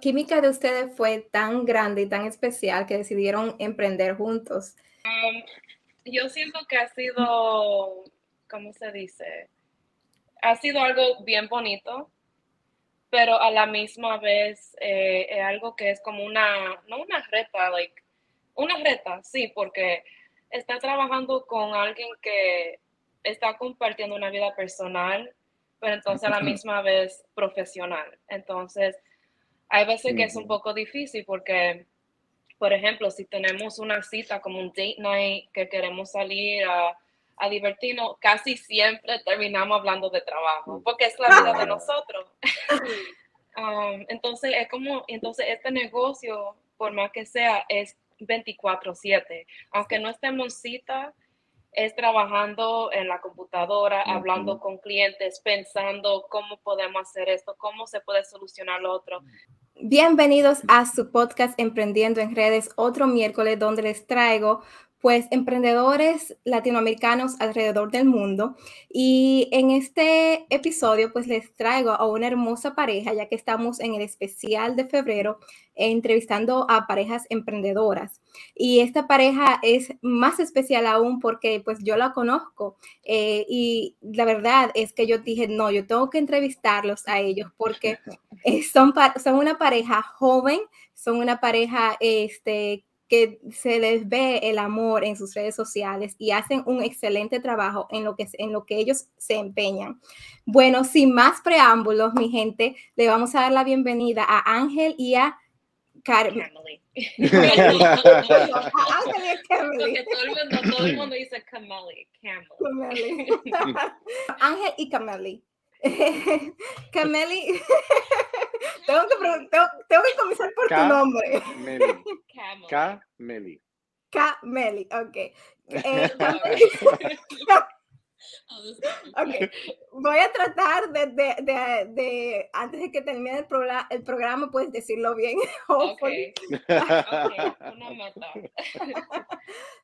química de ustedes fue tan grande y tan especial que decidieron emprender juntos? Um, yo siento que ha sido, ¿cómo se dice? Ha sido algo bien bonito, pero a la misma vez eh, es algo que es como una, no una reta, like, una reta, sí, porque está trabajando con alguien que está compartiendo una vida personal, pero entonces a la misma vez profesional. Entonces, hay veces que es un poco difícil porque, por ejemplo, si tenemos una cita como un date night que queremos salir a, a divertirnos, casi siempre terminamos hablando de trabajo, porque es la vida de nosotros. Um, entonces, es como, entonces este negocio, por más que sea, es 24/7. Aunque no estemos en cita, es trabajando en la computadora, hablando con clientes, pensando cómo podemos hacer esto, cómo se puede solucionar lo otro. Bienvenidos a su podcast Emprendiendo en Redes, otro miércoles donde les traigo pues emprendedores latinoamericanos alrededor del mundo. Y en este episodio pues les traigo a una hermosa pareja, ya que estamos en el especial de febrero entrevistando a parejas emprendedoras. Y esta pareja es más especial aún porque pues yo la conozco eh, y la verdad es que yo dije, no, yo tengo que entrevistarlos a ellos porque eh, son, son una pareja joven, son una pareja este, que se les ve el amor en sus redes sociales y hacen un excelente trabajo en lo que, en lo que ellos se empeñan. Bueno, sin más preámbulos, mi gente, le vamos a dar la bienvenida a Ángel y a Carmen. Ángel y todo el mundo, dice Cameli. Ángel y Cameli. Cameli, tengo, que tengo, que comenzar por tu nombre. Cameli. Cameli, ok. Eh, okay. Voy a tratar de, de, de, de, antes de que termine el, programa, el programa, pues decirlo bien. Okay. okay. Una meta.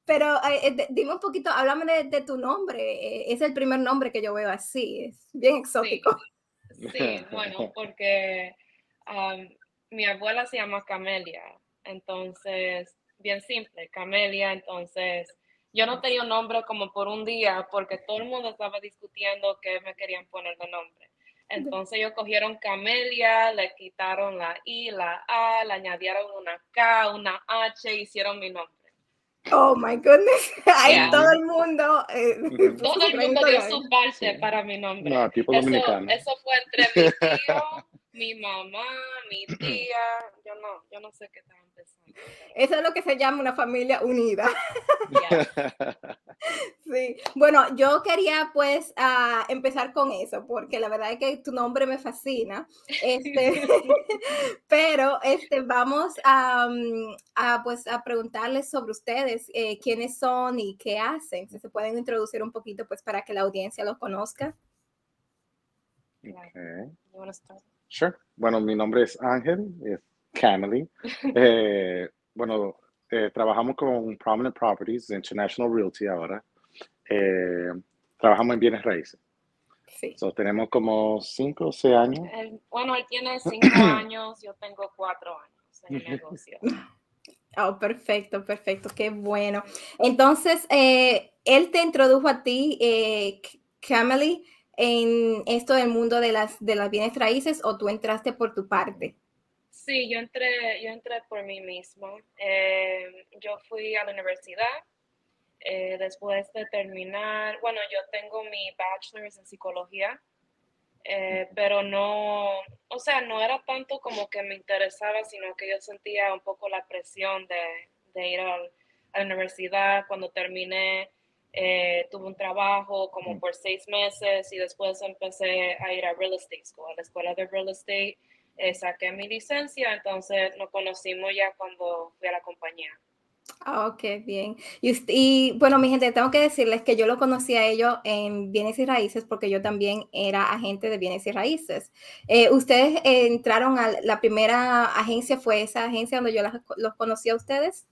Pero eh, dime un poquito, háblame de, tu nombre. Eh, es el primer nombre que yo veo así, es bien exótico. Sí, bueno, porque um, mi abuela se llama Camelia, entonces, bien simple, Camelia, entonces yo no tenía un nombre como por un día porque todo el mundo estaba discutiendo qué me querían poner de nombre. Entonces ellos cogieron Camelia, le quitaron la I, la A, le añadieron una K, una H, hicieron mi nombre. Oh my goodness. Ahí todo el mundo. Eh, todo el mundo dio su parte para mi nombre. No, tipo eso, dominicano. Eso fue entre mi tío, mi mamá, mi tía. Yo no, yo no sé qué estaban pensando. Eso es lo que se llama una familia unida. Sí, bueno, yo quería pues uh, empezar con eso, porque la verdad es que tu nombre me fascina. Este, pero este, vamos a, um, a, pues, a preguntarles sobre ustedes, eh, quiénes son y qué hacen. Si se pueden introducir un poquito pues para que la audiencia los conozca. Okay. Sure. Bueno, mi nombre es Ángel, es Camely. Eh, bueno, eh, trabajamos con Prominent Properties International Realty ahora. Eh, trabajamos en bienes raíces. Sí. tenemos como 5 o 6 años. bueno, él tiene 5 años, yo tengo 4 años en el negocio. Oh, perfecto, perfecto, qué bueno. Entonces, eh, él te introdujo a ti, eh, Camely, en esto del mundo de las, de las bienes raíces o tú entraste por tu parte? Sí, yo entré, yo entré por mí mismo. Eh, yo fui a la universidad. Eh, después de terminar, bueno, yo tengo mi bachelor's en psicología, eh, pero no, o sea, no era tanto como que me interesaba, sino que yo sentía un poco la presión de, de ir a, la universidad. Cuando terminé, tuve un trabajo como por seis meses y después empecé a ir a real estate school, a la escuela de real estate eh, saqué mi licencia, entonces nos conocimos ya cuando fui a la compañía. Ah, ok, bien. Y, bueno, mi gente, tengo que decirles que yo lo conocí a ellos en bienes y raíces porque yo también era agente de bienes y raíces. Eh, ¿Ustedes entraron a la primera agencia, fue esa agencia donde yo los conocí a ustedes?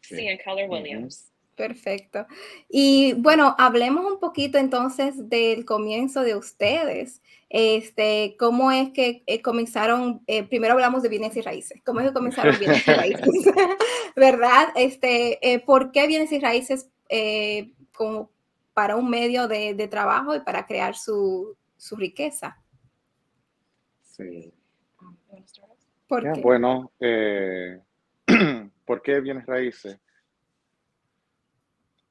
Sí, en Keller Williams. Perfecto. Y bueno, hablemos un poquito entonces del comienzo de ustedes. Este, ¿Cómo es que eh, comenzaron? Eh, primero hablamos de bienes y raíces. ¿Cómo es que comenzaron bienes y raíces? ¿Verdad? Este, eh, ¿Por qué bienes y raíces como para un medio de, de, trabajo y para crear su, su riqueza? Sí. ¿Por qué? Bueno, ¿por qué bienes raíces?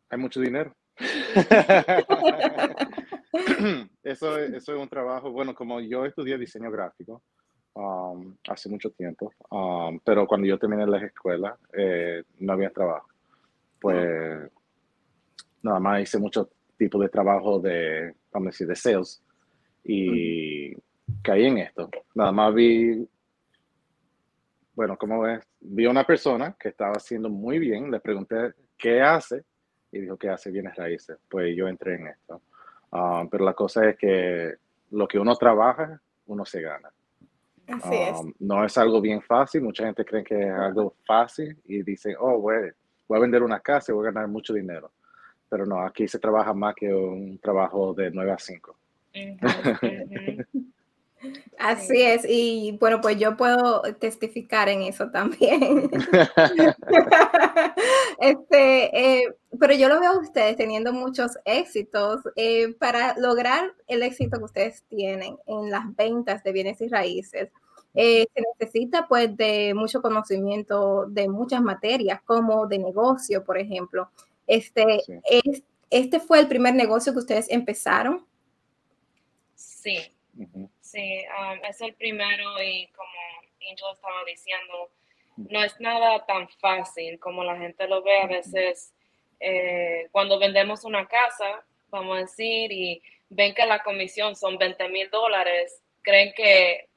Hay mucho dinero. eso, es, eso es un trabajo, bueno, como yo estudié diseño gráfico um, hace mucho tiempo, um, pero cuando yo terminé la escuela eh, no había trabajo. Pues nada más hice mucho tipo de trabajo de, vamos a decir, de sales y caí en esto. Nada más vi, bueno, como ves, vi a una persona que estaba haciendo muy bien, le pregunté qué hace y dijo que hace bienes raíces. Pues yo entré en esto. Ah, pero la cosa es que lo que uno trabaja, uno se gana. Así es. Ah, no es algo bien fácil. Mucha gente cree que es algo fácil y dicen, oh, voy, voy a vender una casa y voy a ganar mucho dinero. Pero no, aquí se trabaja más que un trabajo de 9 a 5. Así es, y bueno, pues yo puedo testificar en eso también. este, eh, pero yo lo veo a ustedes teniendo muchos éxitos. Eh, para lograr el éxito que ustedes tienen en las ventas de bienes y raíces, eh, se necesita pues de mucho conocimiento de muchas materias, como de negocio, por ejemplo. Este, es, ¿Este fue el primer negocio que ustedes empezaron? Sí. Sí, um, es el primero y como Angel estaba diciendo, no es nada tan fácil como la gente lo ve a veces. Eh, cuando vendemos una casa, vamos a decir, y ven que la comisión son 20 mil dólares, creen que,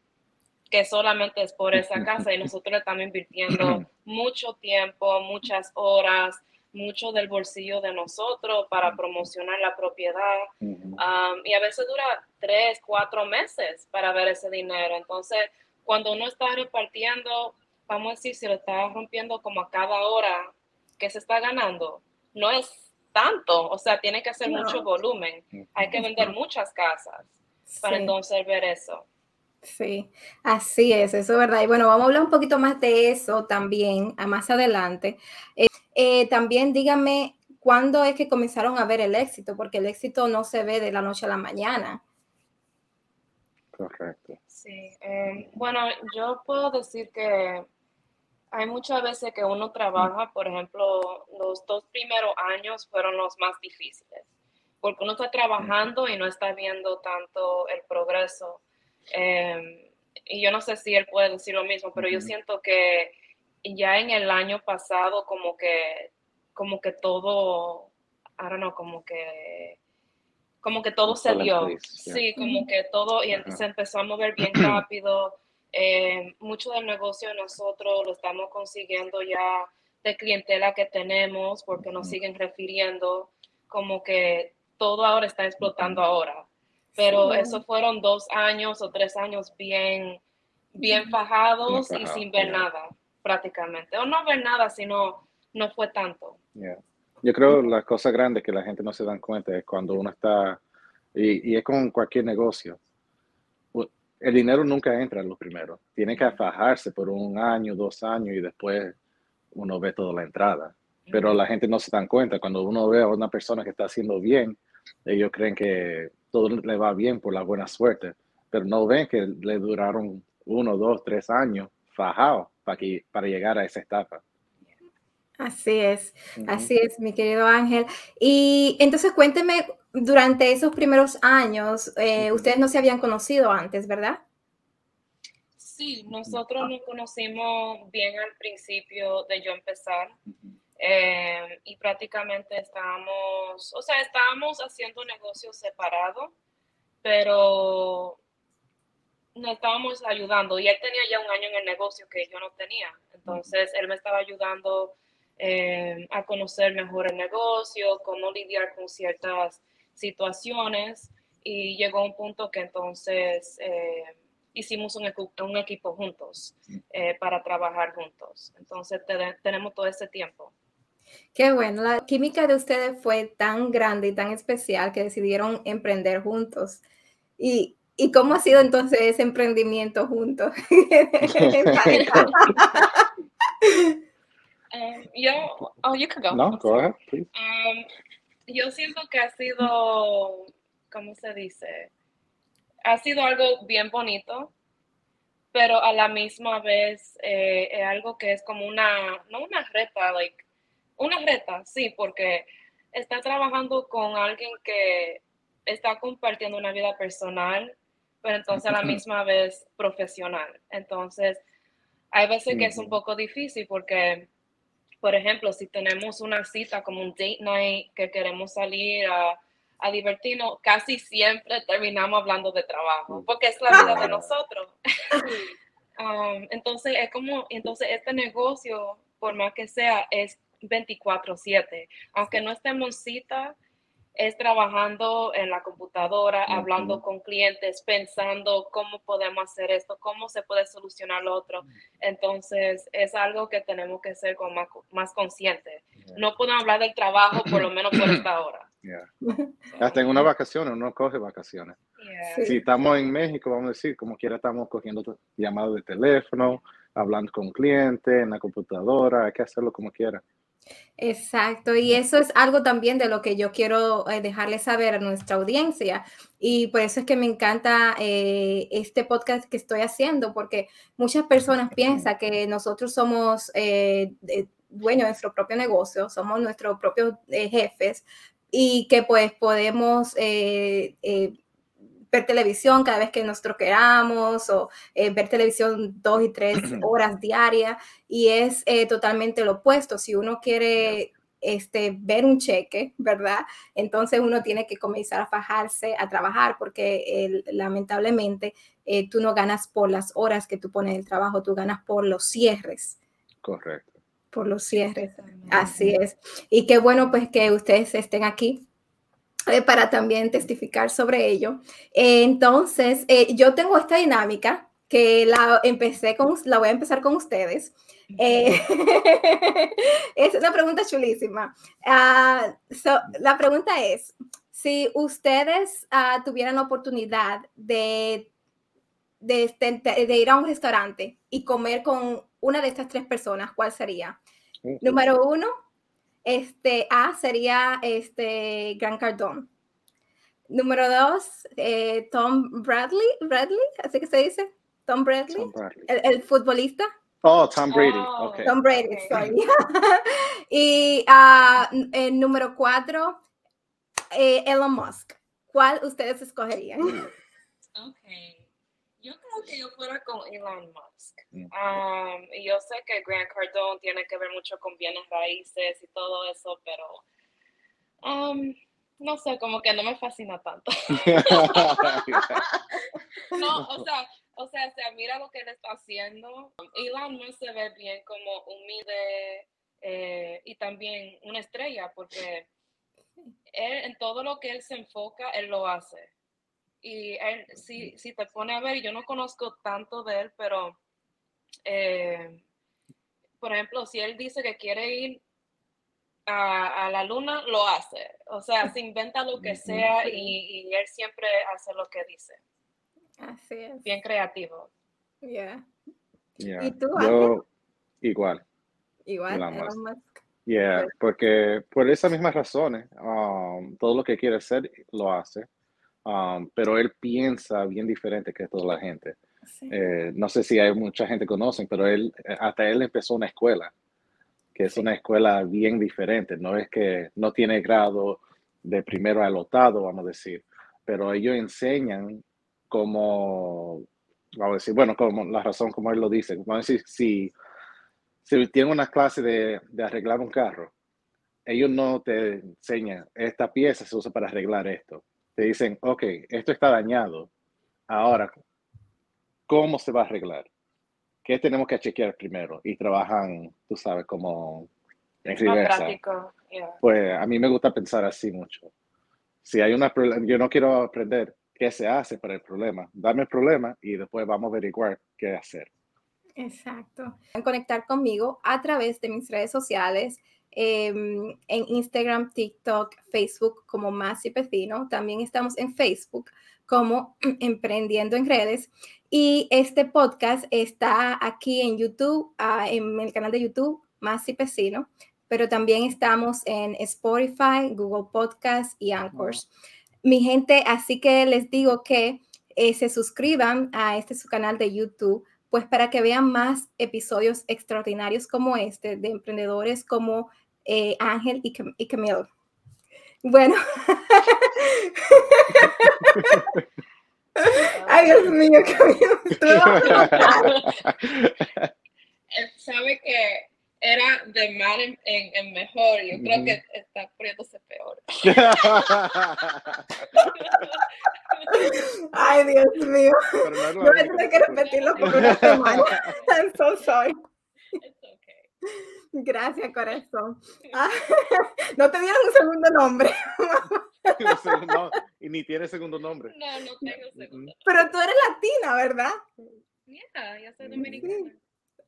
que solamente es por esa casa y nosotros le estamos invirtiendo mucho tiempo, muchas horas, mucho del bolsillo de nosotros para promocionar la propiedad um, y a veces dura tres, cuatro meses para ver ese dinero. Entonces, cuando uno está repartiendo, vamos a decir, si lo está rompiendo como a cada hora que se está ganando, no es tanto, o sea, tiene que hacer mucho volumen, hay que vender muchas casas para entonces ver eso. Sí, así es, eso es verdad. Y bueno, vamos a hablar un poquito más de eso también a más adelante. Eh, eh, también díganme cuándo es que comenzaron a ver el éxito, porque el éxito no se ve de la noche a la mañana. Correcto. Sí, em, bueno, yo puedo decir que hay muchas veces que uno trabaja, por ejemplo, los dos primeros años fueron los más difíciles, porque uno está trabajando y no está viendo tanto el progreso. Em, y yo no sé si él puede decir lo mismo, pero yo siento que ya en el año pasado como que, como que todo, I don't know, como que, como que todo se dio. Sí, como que todo, y se empezó a mover bien rápido. Eh, mucho del negocio nosotros lo estamos consiguiendo ya de clientela que tenemos porque nos siguen refiriendo como que todo ahora está explotando ahora. Pero eso fueron dos años o tres años bien, bien fajados y sin ver nada prácticamente. O no ver nada, sino no fue tanto. Yo creo la cosa grande que la gente no se dan cuenta es cuando uno está, y, es con cualquier negocio, el dinero nunca entra en lo primero. Tiene que fajarse por un año, dos años y después uno ve toda la entrada. Pero la gente no se dan cuenta. Cuando uno ve a una persona que está haciendo bien, ellos creen que todo le va bien por la buena suerte, pero no ven que le duraron uno, dos, tres años fajado para, que, para llegar a esa etapa. Así es, así es, mi querido Ángel. Y entonces cuénteme, durante esos primeros años, eh, ustedes no se habían conocido antes, ¿verdad? Sí, nosotros nos conocimos bien al principio de yo empezar eh, y prácticamente estábamos, o sea, estábamos haciendo negocios separados, pero nos estábamos ayudando y él tenía ya un año en el negocio que yo no tenía. Entonces, él me estaba ayudando eh, a conocer mejor el negocio, cómo lidiar con ciertas situaciones y llegó un punto que entonces eh, hicimos un, un, equipo juntos eh, para trabajar juntos. Entonces, tenemos todo ese tiempo. Qué bueno, la química de ustedes fue tan grande y tan especial que decidieron emprender juntos. ¿Y, y cómo ha sido entonces ese emprendimiento juntos? um, yo, oh, you can go. No, go ahead, please. Um, yo siento que ha sido, ¿cómo se dice? Ha sido algo bien bonito, pero a la misma vez eh, es algo que es como una, no una reta, like, una reta, sí, porque está trabajando con alguien que está compartiendo una vida personal, pero entonces a la misma vez profesional. Entonces, hay veces que es un poco difícil porque, por ejemplo, si tenemos una cita como un date night que queremos salir a, a divertirnos, casi siempre terminamos hablando de trabajo, porque es la vida de nosotros. Um, entonces, es como, entonces este negocio, por más que sea, es 24/7. Aunque no estemos en cita, es trabajando en la computadora, hablando con clientes, pensando cómo podemos hacer esto, cómo se puede solucionar lo otro. Entonces, es algo que tenemos que ser más, más conscientes. No podemos hablar del trabajo por lo menos por esta hora. Hasta en una vacación, uno coge vacaciones. Si estamos en México, vamos a decir, como quiera estamos cogiendo llamadas de teléfono, hablando con clientes, en la computadora, hay que hacerlo como quiera. Exacto, y eso es algo también de lo que yo quiero eh, dejarle saber a nuestra audiencia. Y por eso es que me encanta eh, este podcast que estoy haciendo, porque muchas personas piensan que nosotros somos eh, dueños de nuestro propio negocio, somos nuestros propios jefes y que pues podemos ver televisión cada vez que nosotros queramos o eh, ver televisión dos y tres horas diarias y es eh, totalmente lo opuesto. Si uno quiere este, ver un cheque, ¿verdad? Entonces uno tiene que comenzar a fajarse, a trabajar porque lamentablemente eh, tú no ganas por las horas que tú pones en el trabajo, tú ganas por los cierres. Correcto. Por los cierres. Así es. Y qué bueno pues que ustedes estén aquí eh, para también testificar sobre ello. entonces, eh, yo tengo esta dinámica que la empecé con, la voy a empezar con ustedes. Eh, es una pregunta chulísima. Ah, la pregunta es, si ustedes uh, tuvieran la oportunidad de, de, de, ir a un restaurante y comer con una de estas tres personas, ¿cuál sería? Número uno, este, A sería este, Gran Cardón. Número dos, eh, Tom Bradley, Bradley, así que se dice, Tom Bradley, El, futbolista. Oh, Tom Brady. Oh, Tom Brady, sorry. y uh, el número cuatro, eh, Elon Musk. ¿Cuál ustedes escogerían? Ok. Yo creo que yo fuera con Elon Musk. Um, y yo sé que Grant Cardone tiene que ver mucho con bienes raíces y todo eso, pero um, no sé, como que no me fascina tanto. no, o sea, o sea, se mira lo que él está haciendo. Elon Musk se ve bien como humilde eh, y también una estrella, porque él, en todo lo que él se enfoca, él lo hace. Y él, si, si te pone a ver, yo no conozco tanto de él, pero, eh, por ejemplo, si él dice que quiere ir a, a, la luna, lo hace. O sea, se inventa lo que sea y, y, él siempre hace lo que dice. Así es. Bien creativo. Yeah. ¿Y tú, Yo, igual. Igual. Yeah, porque por esas mismas razones, um, todo lo que quiere hacer lo hace. Um, pero él piensa bien diferente que toda la gente. Eh, no sé si hay mucha gente que conocen, pero él, eh, hasta él empezó una escuela, que es una escuela bien diferente. No es que no tiene grado de primero al octavo, vamos a decir, pero ellos enseñan como, vamos a decir, bueno, como la razón como él lo dice. Vamos a decir, si, si tiene una clase de, de arreglar un carro, ellos no te enseñan, esta pieza se usa para arreglar esto te dicen, ok, esto está dañado. Ahora, ¿cómo se va a arreglar? ¿Qué tenemos que chequear primero? Y trabajan, tú sabes, como en reversa. Pues a mí me gusta pensar así mucho. Si hay una yo no quiero aprender qué se hace para el problema. Dame el problema y después vamos a averiguar qué hacer. Exacto. Conectar conmigo a través de mis redes sociales em, en Instagram, TikTok, Facebook como Más y Pecino. También estamos en Facebook como Emprendiendo en Redes. Y este podcast está aquí en YouTube, ah, en el canal de YouTube Más y Pecino, pero también estamos en Spotify, Google Podcast y Anchors. Mi gente, así que les digo que eh, se suscriban a este su canal de YouTube, pues para que vean más episodios extraordinarios como este, de emprendedores como eh, Ángel y, Cam y Camille. Bueno. Ay, Dios mío, Camille. Sabe que era de mal en, en, mejor. Yo creo que está poniéndose peor. Ay, Dios mío. No voy a tener que repetirlo por una semana. I'm so sorry. Gracias, corazón. Ah, no te dieron un segundo nombre. no, y ni tiene segundo nombre. No, no tengo segundo. Pero tú eres latina, ¿verdad? Yeah, yo soy dominicana.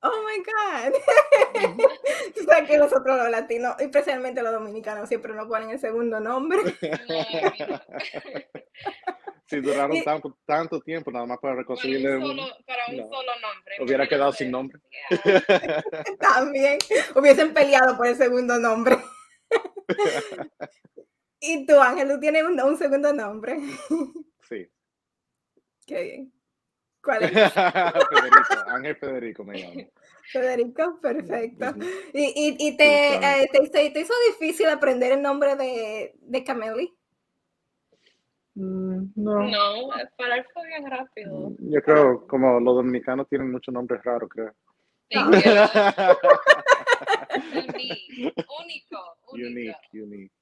Oh my God. o sea que nosotros los latinos, y especialmente los dominicanos, siempre nos ponen el segundo nombre. Si duraron tanto, tanto tiempo nada más para reconciliarle para un, solo, para un solo nombre. Hubiera quedado sin nombre. También hubiesen peleado por el segundo nombre. ¿Y tú, Ángel, tú tienes un, un segundo nombre? Sí. Qué bien. ¿Cuál es? Federico, Ángel Federico me llamo. Federico, perfecto. ¿Y, y, y te, eh, te, te, hizo difícil aprender el nombre de, de Cameli? Mm, no. No, para él fue bien rápido. Mm, yo creo, como los dominicanos tienen muchos nombres raros, creo. único, único. Unique, unique.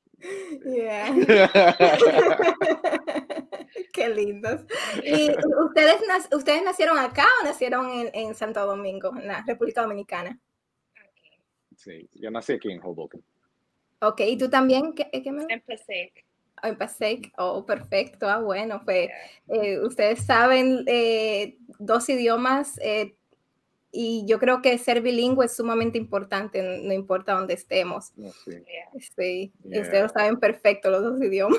Yeah. Qué lindos. ¿Y ustedes, ustedes nacieron acá o nacieron en, en, Santo Domingo, en la República Dominicana? Sí, yo nací aquí en Hoboken. Ok, ¿y tú también? ¿Qué, qué me... En Passaic. Oh, oh, perfecto, ah, bueno, pues eh, ustedes saben eh, dos idiomas eh, y yo creo que ser bilingüe es sumamente importante, no importa dónde estemos. sí. sí. Ustedes lo saben perfecto los dos idiomas.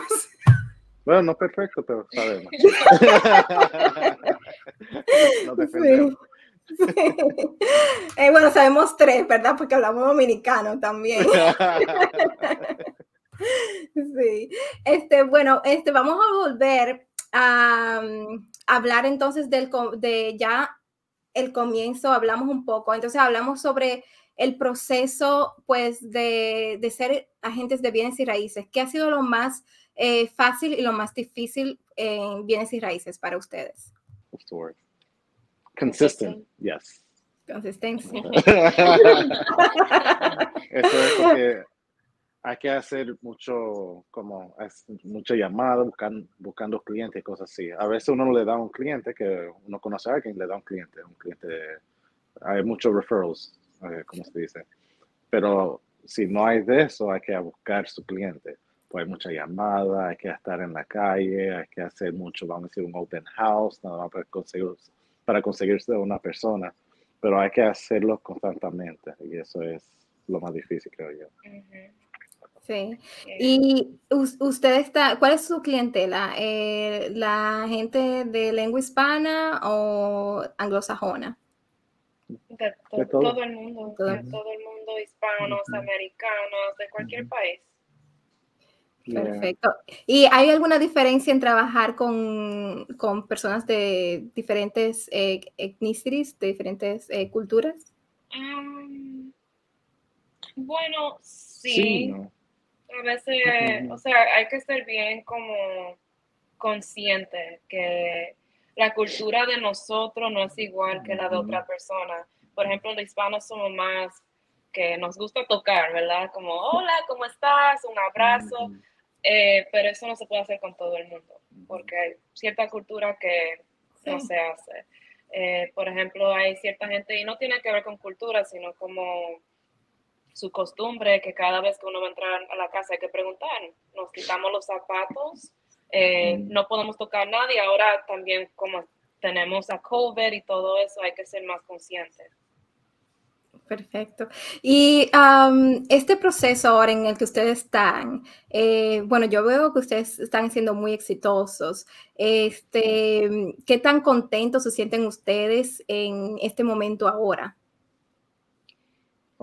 Bueno, no perfecto, pero sabemos. no sí. Eh, bueno, sabemos tres, ¿verdad? Porque hablamos dominicano también. sí. Este, bueno, este, vamos a volver a, um, hablar entonces del, de ya el comienzo, hablamos un poco, entonces hablamos sobre el proceso, pues, de, de ser agentes de bienes y raíces. ¿Qué ha sido lo más eh, fácil y lo más difícil en bienes y raíces para ustedes? Consistent, yes. Consistencia. Eso es porque hay que hacer mucho, como, mucha llamada, buscando, buscando clientes y cosas así. A veces uno le da un cliente que uno conoce a alguien, le da un cliente, un cliente, hay muchos referrals, eh, como se dice. Pero si no hay de eso, hay que buscar su cliente hay mucha llamada, hay que estar en la calle, hay que hacer mucho, vamos a decir, un open house, nada más para, conseguir, para conseguirse una persona, pero hay que hacerlo constantemente y eso es lo más difícil, creo yo. Sí. ¿Y usted está, cuál es su clientela? Eh, ¿La gente de lengua hispana o anglosajona? De, todo. el mundo, todo, el mundo, hispanos, americanos, de cualquier país. Perfecto. ¿Y hay alguna diferencia en trabajar con, con personas de diferentes eh, ethnicities, de diferentes eh, culturas? Um, bueno, sí. A veces, o sea, hay que ser bien como consciente que la cultura de nosotros no es igual que la de otra persona. Por ejemplo, los hispanos somos más que nos gusta tocar, ¿verdad? Como, hola, ¿cómo estás? Un abrazo. Eh, pero eso no se puede hacer con todo el mundo, porque hay cierta cultura que no se hace. Eh, por ejemplo, hay cierta gente, y no tiene que ver con cultura, sino como su costumbre, que cada vez que uno va a entrar a la casa hay que preguntar, nos quitamos los zapatos, eh, no podemos tocar a nadie, ahora también como tenemos a COVID y todo eso, hay que ser más conscientes. Perfecto. Y este proceso ahora en el que ustedes están, eh, bueno, yo veo que ustedes están siendo muy exitosos. Este, ¿Qué tan contentos se sienten ustedes en este momento ahora?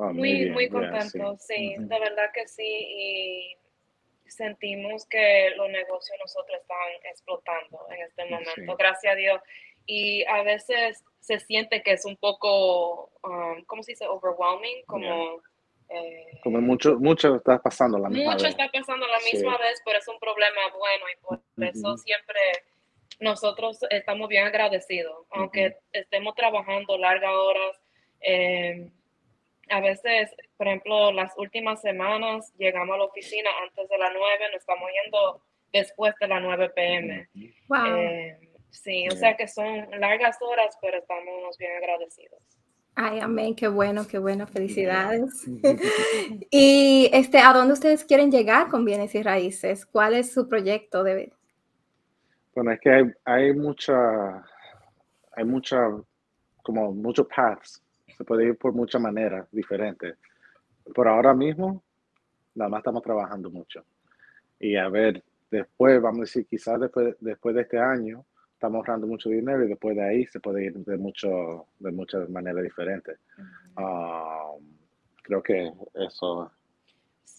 Ah, muy, muy, contentos, sí, de verdad que sí. Y sentimos que los negocios nosotros están explotando en este momento, gracias a Dios. Y a veces se siente que es un poco, um, ¿cómo se dice? Overwhelming, como... Eh, como mucho, mucho está pasando a la misma mucho vez. Mucho está pasando la misma vez, pero es un problema bueno y por eso siempre nosotros estamos bien agradecidos, aunque estemos trabajando largas horas. Eh, a veces, por ejemplo, las últimas semanas llegamos a la oficina antes de las 9, nos estamos yendo después de las 9 pm. Wow. Eh, Sí, o sea que son largas horas, pero estamos bien agradecidos. Ay, amén, qué bueno, qué bueno, felicidades. y este, ¿a dónde ustedes quieren llegar con bienes y raíces? ¿Cuál es su proyecto de Bueno, es que hay, hay mucha, hay mucha, como muchos paths. Se puede ir por muchas maneras diferentes. Por ahora mismo, nada más estamos trabajando mucho. Y a ver, después, vamos a decir, quizás después, después de este año, estamos ahorrando mucho dinero y después de ahí se puede ir de, mucho, de muchas maneras diferentes. Um, creo que eso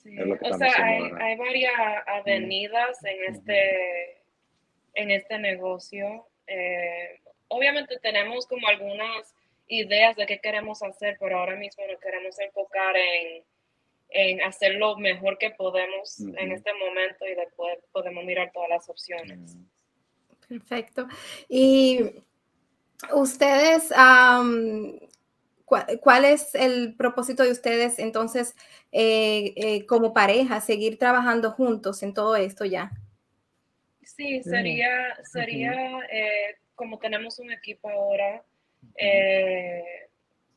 es lo que o sea, hay, hay, varias avenidas en, este, en este negocio. Eh, obviamente tenemos como algunas ideas de qué queremos hacer, pero ahora mismo nos queremos enfocar en, en hacer lo mejor que podemos en este momento y después podemos mirar todas las opciones. Perfecto. Y ustedes, ¿cuál, es el propósito de ustedes entonces eh, eh, como pareja, seguir trabajando juntos en todo esto ya? Sí, sería, sería eh, como tenemos un equipo ahora,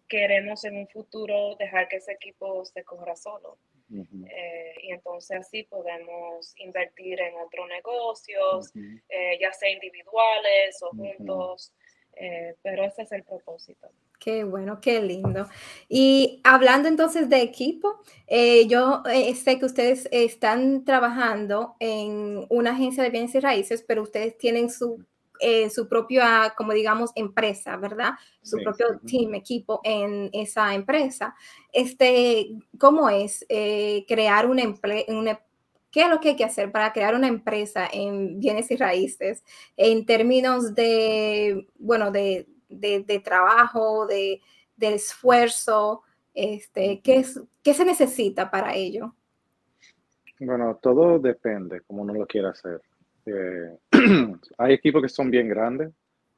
queremos en un futuro dejar que ese equipo se corra solo. Eh, y entonces así podemos invertir en otros negocios, eh, ya sea individuales o juntos, eh, pero ese es el propósito. Qué bueno, qué lindo. Y hablando entonces de equipo, yo sé que ustedes están trabajando en una agencia de bienes y raíces, pero ustedes tienen su eh, su propia, como digamos, empresa, ¿verdad? Su propio team, equipo en esa empresa. Este, ¿Cómo es eh, crear una empresa? ¿Qué es lo que hay que hacer para crear una empresa en bienes y raíces en términos de, bueno, de, de, trabajo, de, de esfuerzo? Este, ¿qué, es, ¿Qué se necesita para ello? Bueno, todo depende, como uno lo quiera hacer. Eh, hay equipos que son bien grandes,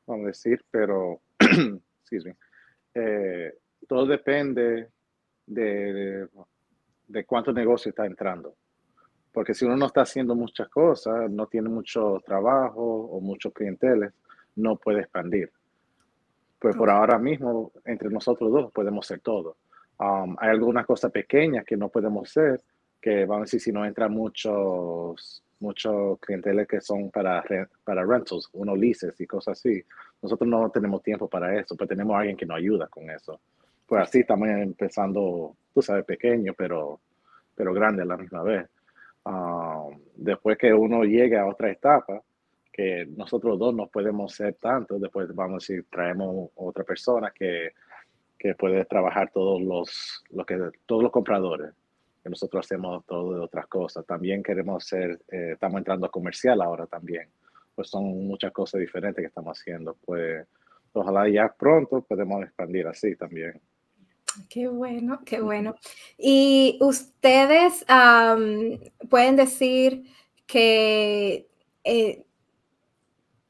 vamos a decir, pero eh, todo depende de, de, cuánto negocio está entrando. Porque si uno no está haciendo muchas cosas, no tiene mucho trabajo o muchos clienteles, no puede expandir. Pues por ahora mismo, entre nosotros dos podemos hacer todo. Um, hay algunas cosas pequeñas que no podemos hacer, que vamos a decir, si no entran muchos muchos clientes que son para, para rentals, unos leases y cosas así. Nosotros no tenemos tiempo para eso, pero tenemos a alguien que nos ayuda con eso. Pues así también empezando, tú sabes, pequeño, pero, pero grande a la misma vez. Um, después que uno llegue a otra etapa, que nosotros dos no podemos ser tanto, después vamos a decir, traemos otra persona que, que puede trabajar todos los, los que, todos los compradores nosotros hacemos todo de otras cosas. También queremos ser, eh, estamos entrando a comercial ahora también. Pues son muchas cosas diferentes que estamos haciendo. Pues ojalá ya pronto podemos expandir así también. Qué bueno, qué bueno. Y ustedes pueden decir que, eh,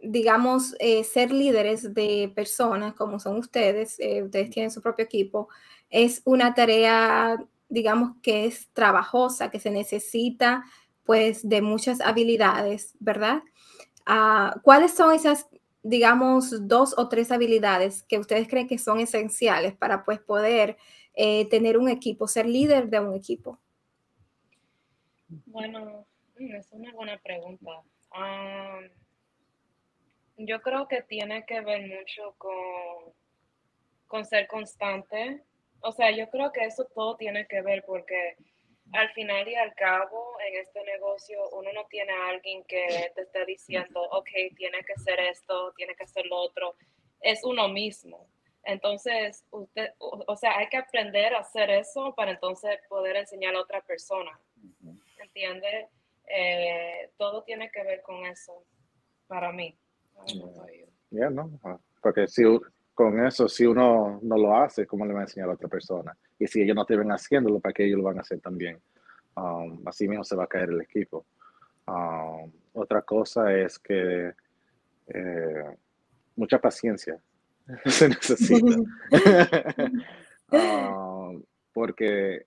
digamos, eh, ser líderes de personas como son ustedes, ustedes tienen su propio equipo, es una tarea digamos que es trabajosa, que se necesita pues de muchas habilidades, ¿verdad? Ah, ¿Cuáles son esas, digamos, dos o tres habilidades que ustedes creen que son esenciales para pues poder eh, tener un equipo, ser líder de un equipo? Bueno, mm, es una buena pregunta. yo creo que tiene que ver mucho con, con ser constante, O sea, yo creo que eso todo tiene que ver porque al final y al cabo en este negocio uno no tiene a alguien que te esté diciendo, ok, tiene que ser esto, tiene que ser lo otro. Es uno mismo. Entonces, usted, o, sea, hay que aprender a hacer eso para entonces poder enseñar a otra persona. ¿Entiende? Eh, todo tiene que ver con eso para mí. Ya, no, ah, porque si con eso, si uno no lo hace, ¿cómo le va a enseñar a otra persona? Y si ellos no te ven haciéndolo, ¿para qué ellos lo van a hacer también? Um, así mismo se va a caer el equipo. Um, otra cosa es que eh, mucha paciencia se necesita. Um, porque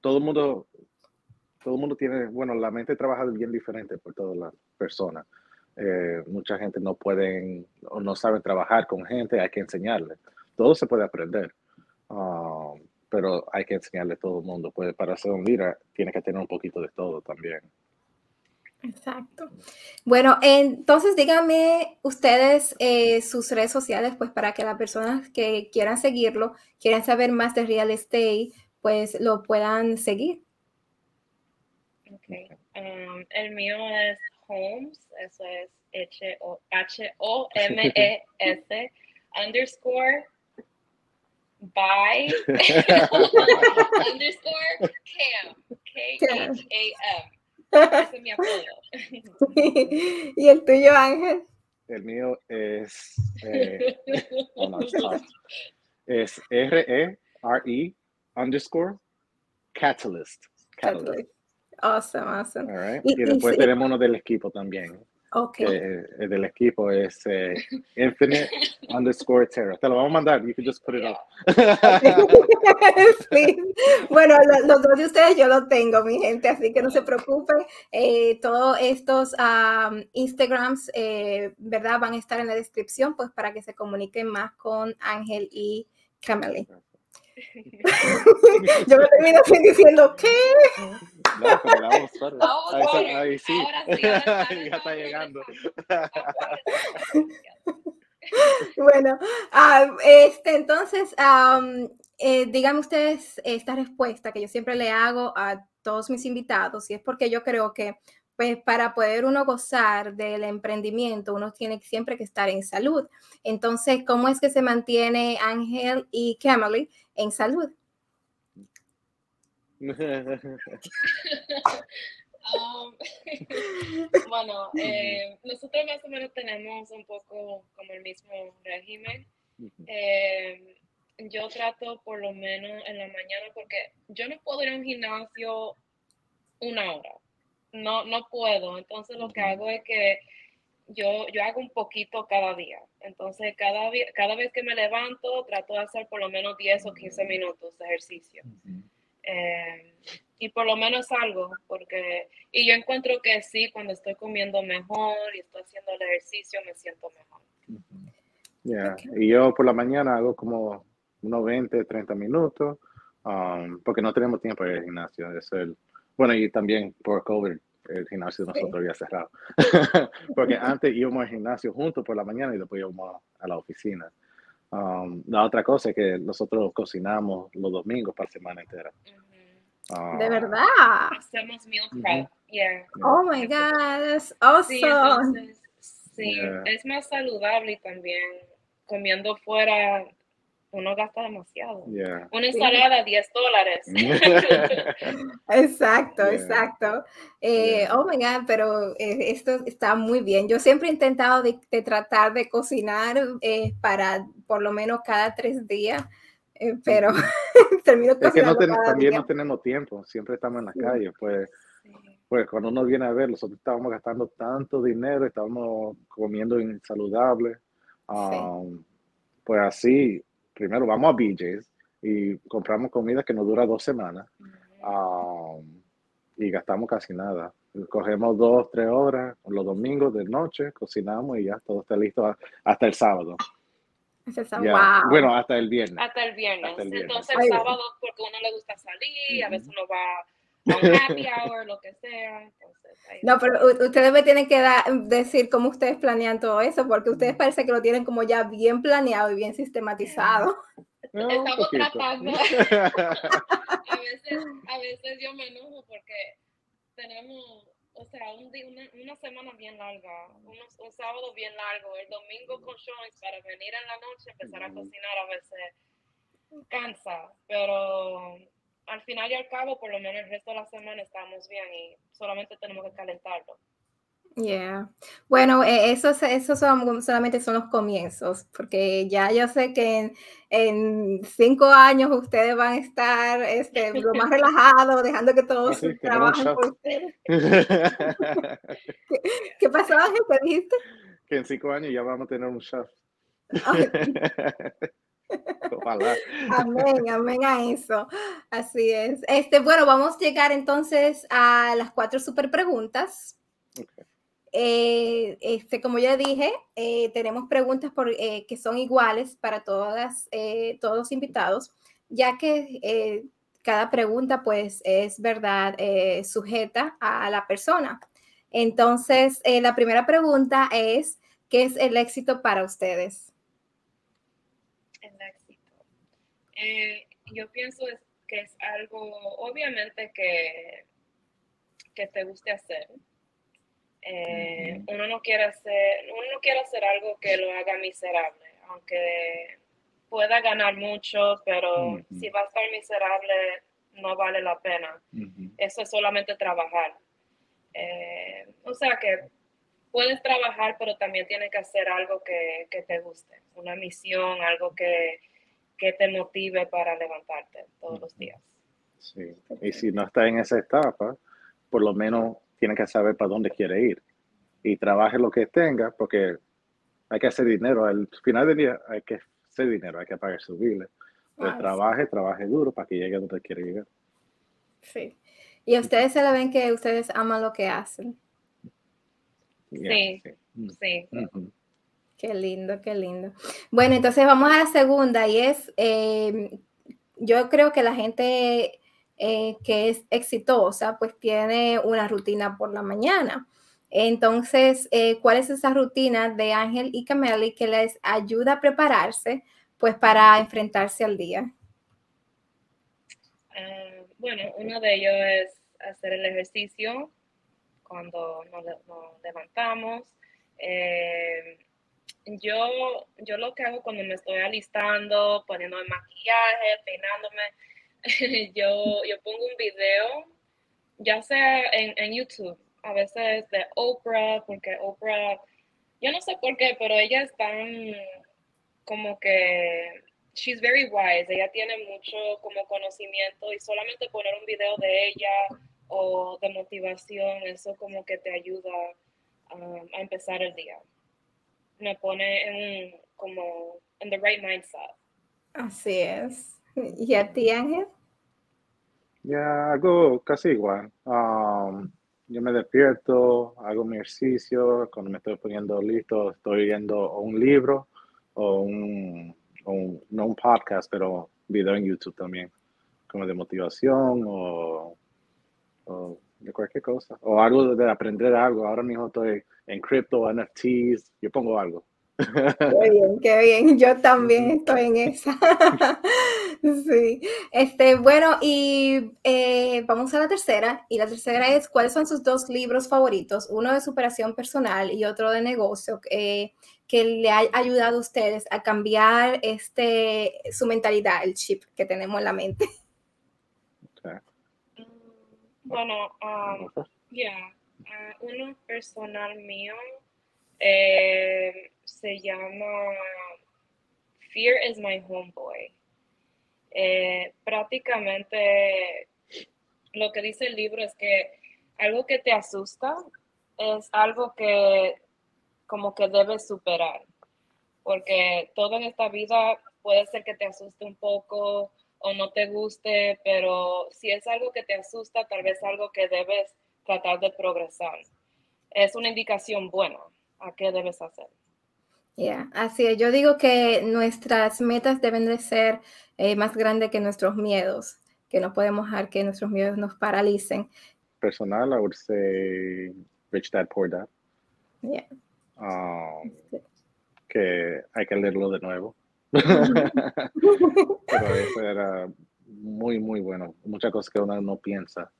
todo el mundo, todo el mundo tiene, bueno, la mente trabaja bien diferente por todas las personas. Eh, mucha gente no pueden o no saben trabajar con gente, hay que enseñarle. Todo se puede aprender, um, pero hay que enseñarle a todo el mundo. Pues para ser un líder tiene que tener un poquito de todo también. Exacto. Bueno, entonces díganme ustedes eh, sus redes sociales, pues para que las personas que quieran seguirlo, quieran saber más de real estate, pues lo puedan seguir. Okay. Um, el mío es Homes, eso es H-O-M-E-S underscore by underscore Cam, K-H-A-M. Ese es mi apodo. ¿Y el tuyo, Ángel? El mío es, eh, oh no, es R-E-R-E underscore catalyst. catalyst. Awesome, awesome. All right. Y, y después y, tenemos uno del equipo también. Okay. Eh, del equipo es eh, Infinite underscore Terra. Te lo vamos a mandar. You can just put it up. sí. Bueno, los, dos de ustedes yo lo tengo, mi gente, así que no se preocupen. Eh, todos estos um, Instagrams, eh, ¿verdad? Van a estar en la descripción, pues para que se comuniquen más con Ángel y Camille. Yo me termino así diciendo, ¿qué? No, pero la vamos a ahí, ahí, sí. Ahora sí ya está llegando. bueno, uh, este, entonces, um, eh, díganme ustedes esta respuesta que yo siempre le hago a todos mis invitados, y es porque yo creo que pues para poder uno gozar del emprendimiento, uno tiene siempre que estar en salud. Entonces, ¿cómo es que se mantiene Ángel y Camille en salud? Um, bueno, eh, nosotros más o menos tenemos un poco como el mismo régimen. Eh, yo trato por lo menos en la mañana porque yo no puedo ir a un gimnasio una hora no, no puedo. Entonces lo que hago es que yo, yo hago un poquito cada día. Entonces cada, cada vez que me levanto trato de hacer por lo menos 10 o 15 minutos de ejercicio. Eh, y por lo menos algo, porque, y yo encuentro que sí, cuando estoy comiendo mejor y estoy haciendo el ejercicio, me siento mejor. ya Y yo por la mañana hago como unos 20, 30 minutos, um, porque no tenemos tiempo en el gimnasio. Es el, bueno, y también por COVID el gimnasio de nosotros había cerrado. Porque antes íbamos al gimnasio juntos por la mañana y después íbamos a la oficina. Um, la otra cosa es que nosotros cocinamos los domingos para la semana entera. Uh, ¿De verdad? Hacemos meal prep. Yeah. Oh my God, that's awesome. Sí, sí es más saludable y también comiendo fuera uno gasta demasiado. Una ensalada, 10 dólares. exacto, exacto. Eh, oh my God, pero eh, esto está muy bien. Yo siempre he intentado de, tratar de cocinar eh, para por lo menos cada tres días, pero termino. Es que también no tenemos tiempo, siempre estamos en la calle, pues. Pues cuando uno viene a ver, nosotros estábamos gastando tanto dinero, estábamos comiendo insaludable. Um, pues así, primero vamos a BJ's y compramos comida que nos dura dos semanas um, y gastamos casi nada. Cogemos dos, tres horas los domingos de noche, cocinamos y ya todo está listo hasta el sábado. Bueno, hasta el viernes. Hasta el viernes. Entonces el sábado, porque a uno le gusta salir, a veces uno va a un happy hour, lo que sea. no, pero ustedes me tienen que decir cómo ustedes planean todo eso, porque ustedes parece que lo tienen como ya bien planeado y bien sistematizado. No, Estamos poquito. tratando. a, veces, a veces yo me enojo porque tenemos, o sea, un día, una, una semana bien larga, unos, un sábado bien largo, el domingo con showings para venir en la noche, empezar a cocinar a veces cansa, pero al final y al cabo, por lo menos el resto de la semana estamos bien y solamente tenemos que calentarlo. Yeah. Bueno, eh, esos, esos son, solamente son los comienzos, porque ya yo sé que en, en cinco años ustedes van a estar este, lo más relajados, dejando que todos sí, trabajen por ustedes. ¿Qué pasó, Ángel? ¿Qué dijiste? que en cinco años ya vamos a tener un chef. Ojalá. Amén, amén a eso. Así es. Este, bueno, vamos a llegar entonces a las cuatro super preguntas. Ok. Eh, este, como ya dije, eh, tenemos preguntas por, eh, que son iguales para todas, todos los invitados, ya que cada pregunta pues es verdad sujeta a la persona. Entonces, la primera pregunta es, ¿qué es el éxito para ustedes? El éxito. Eh, yo pienso es- que es algo, obviamente, que, que te guste hacer. Eh, uno no quiere hacer, uno no quiere hacer algo que lo haga miserable, aunque pueda ganar mucho, pero si va a estar miserable, no vale la pena. Eso es solamente trabajar. Eh, o sea que puedes trabajar, pero también tienes que hacer algo que, que te guste, una misión, algo que, que te motive para levantarte todos los días. Sí. Y si no está en esa etapa, por lo menos tiene que saber para dónde quiere ir. Y trabaje lo que tenga, porque hay que hacer dinero. Al final del día hay que hacer dinero, hay que pagar su biles. Pues Ah, sí. trabaje, trabaje duro para que llegue a donde quiere llegar. Sí. Y a ustedes se le ven que ustedes aman lo que hacen. Yeah, Sí. sí. Sí, Ujú. Qué lindo, qué lindo. Bueno, entonces vamos a la segunda y es, eh, yo creo que la gente eh, que es exitosa, pues tiene una rutina por la mañana. Entonces, eh, ¿cuál es esa rutina de Ángel y Cameli que les ayuda a prepararse, pues para enfrentarse al día? Ah, bueno, uno de ellos es hacer el ejercicio cuando nos, le- nos levantamos. Eh, yo, yo lo que hago cuando me estoy alistando, poniendo el maquillaje, peinándome, yo, yo pongo un video, ya sea en, en YouTube, a veces de Oprah, porque Oprah, yo no sé por qué, pero ella es tan como que she's very wise, ella tiene mucho como conocimiento y solamente poner un video de ella o de motivación, eso como que te ayuda um, a empezar el día. Me pone en un, como en the right mindset. Así es. ¿Y a ti, Ángel? Ya hago casi igual. Um, yo me despierto, hago mi ejercicio, cuando me estoy poniendo listo, estoy viendo un libro o un, o un- no un podcast, pero video en YouTube también, como de motivación o, o de cualquier cosa. O algo de aprender algo. Ahora mismo estoy en cripto, NFTs, yo pongo algo. Qué bien, qué bien. Yo también estoy en esa. Sí. Este, bueno, y eh, vamos a la tercera. Y la tercera es, ¿cuáles son sus dos libros favoritos? Uno de superación personal y otro de negocio eh, que le ha ayudado a ustedes a cambiar este, su mentalidad, el chip que tenemos en la mente. Bueno, um, ya, ah, uno personal mío eh, se llama Fear is my homeboy. Eh, prácticamente lo que dice el libro es que algo que te asusta es algo que como que debes superar, porque todo en esta vida puede ser que te asuste un poco o no te guste, pero si es algo que te asusta, tal vez algo que debes tratar de progresar. Es una indicación buena a qué debes hacer. Yeah, así es. Yo digo que nuestras metas deben de ser eh, más grandes que nuestros miedos, que no podemos dejar que nuestros miedos nos paralicen. Personal, I would say Rich Dad Poor Dad. Yeah. Um, que hay que leerlo de nuevo. pero eso era muy, muy bueno. Muchas cosas que uno no piensa,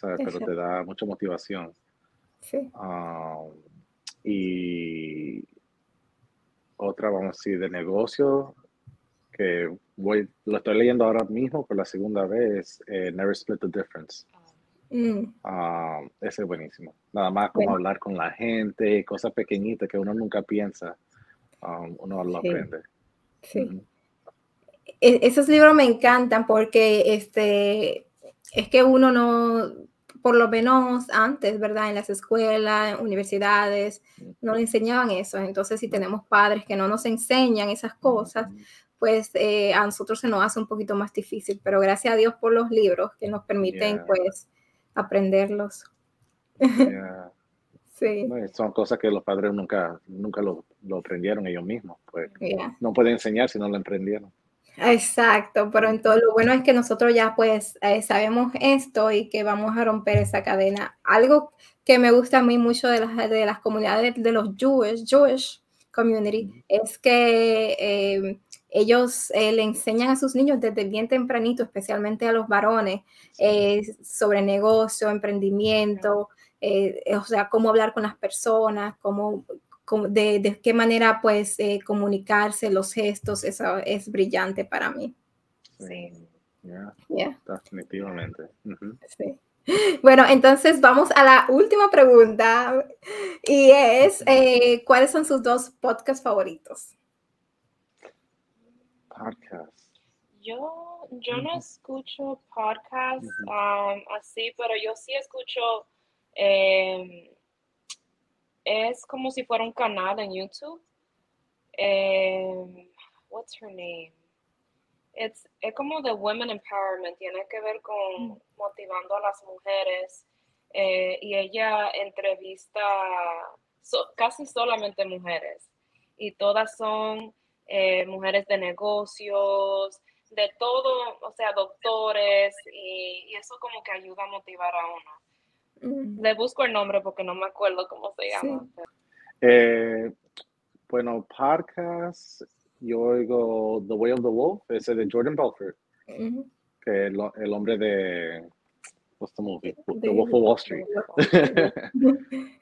pero te da mucha motivación. Sí. Um, y otra, vamos a decir, de negocio, que voy, lo estoy leyendo ahora mismo por la segunda vez, eh, Never Split the Difference. Mm. Um, ese es buenísimo. Nada más como hablar con la gente, cosas pequeñitas que uno nunca piensa, um, uno lo aprende. Sí. E-, esos libros me encantan porque este, es que uno no, por lo menos antes, ¿verdad? En las escuelas, en universidades, no le enseñaban eso. Entonces, si tenemos padres que no nos enseñan esas cosas, pues eh, a nosotros se nos hace un poquito más difícil. Pero gracias a Dios por los libros que nos permiten, pues, aprenderlos. Sí. son cosas que los padres nunca, nunca lo, lo aprendieron ellos mismos. Pues no pueden enseñar si no lo aprendieron. Exacto, pero entonces lo bueno es que nosotros ya pues eh, sabemos esto y que vamos a romper esa cadena. Algo que me gusta a mí mucho de las, de las comunidades de los Jewish, Jewish community es que eh, ellos eh, le enseñan a sus niños desde bien tempranito, especialmente a los varones, sobre negocio, emprendimiento, o sea, cómo hablar con las personas, cómo de, qué manera pues eh, comunicarse, los gestos, eso es brillante para mí. Sí. Definitivamente. Sí. Bueno, entonces vamos a la última pregunta y es, eh, ¿cuáles son sus dos podcasts favoritos? Podcast. Yo, yo no escucho podcasts um, así, pero yo sí escucho eh, es como si fuera un canal en YouTube. Eh, what's her name? It's, es como de Women Empowerment, tiene que ver con mm. motivando a las mujeres eh, y ella entrevista casi solamente mujeres y todas son eh, mujeres de negocios, de todo, o sea, doctores y, y, eso como que ayuda a motivar a uno. Le busco el nombre porque no me acuerdo cómo se llama. Eh, bueno, podcast, yo oigo The Way of the Wolf, ese de Jordan Belfort, que es el, hombre de. What's the movie? the Wolf of Wall Street.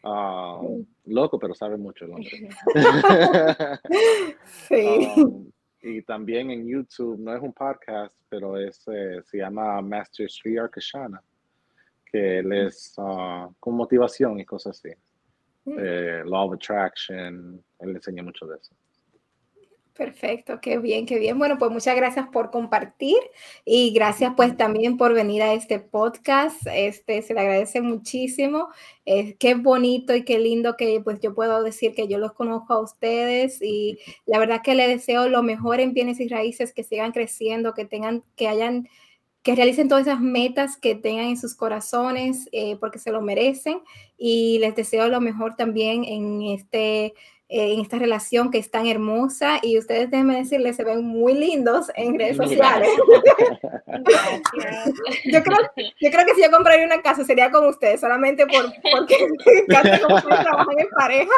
Um, loco, pero sabe mucho el hombre. sí. Um, y también en YouTube, no es un podcast, pero es, eh, se llama Master Sri Arkashana que les uh, con motivación y cosas así. Mm. Eh, law of Attraction, él enseña mucho de eso. Perfecto, qué bien, qué bien. Bueno, pues muchas gracias por compartir y gracias pues también por venir a este podcast. Este se le agradece muchísimo. Eh, qué bonito y qué lindo que pues yo puedo decir que yo los conozco a ustedes y la verdad que le deseo lo mejor en bienes y raíces, que sigan creciendo, que tengan, que hayan que realicen todas esas metas que tengan en sus corazones eh, porque se lo merecen y les deseo lo mejor también en este eh, en esta relación que es tan hermosa y ustedes déjenme decirles se ven muy lindos en redes sociales. yo, creo, yo creo que si yo compraría una casa sería con ustedes solamente por, porque casi como ustedes trabajan en pareja.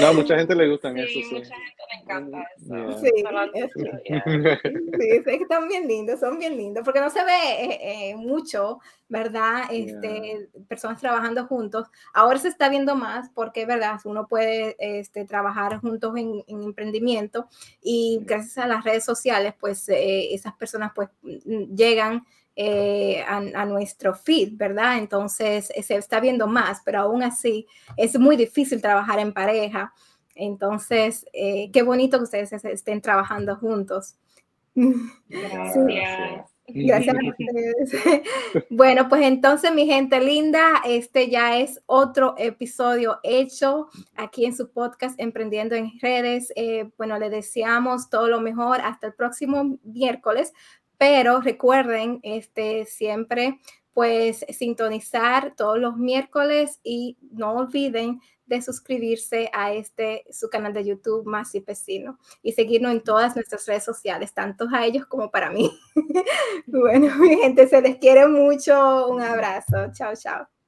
No, mucha gente le gustan sí, eso. Sí, mucha gente le encanta eso. Sí, sí, sí, están bien lindos, son bien lindos, porque no se ve eh, eh, mucho, ¿verdad? Este, Personas trabajando juntos. Ahora se está viendo más porque, ¿verdad? Uno puede este, trabajar juntos en, emprendimiento y gracias a las redes sociales, pues eh, esas personas pues llegan eh, a, nuestro feed, ¿verdad? Entonces se está viendo más, pero aún así es muy difícil trabajar en pareja. Entonces, eh, qué bonito que ustedes estén trabajando juntos. Gracias. Gracias a ustedes. Bueno, pues entonces, mi gente linda, este ya es otro episodio hecho aquí en su podcast Emprendiendo en Redes. Eh, bueno, le deseamos todo lo mejor hasta el próximo miércoles pero recuerden este, siempre pues sintonizar todos los miércoles y no olviden de suscribirse a este su canal de YouTube Más y Pesino y seguirnos en todas nuestras redes sociales, tanto a ellos como para mí. bueno, mi gente, se les quiere mucho. Un abrazo. Chao, chao.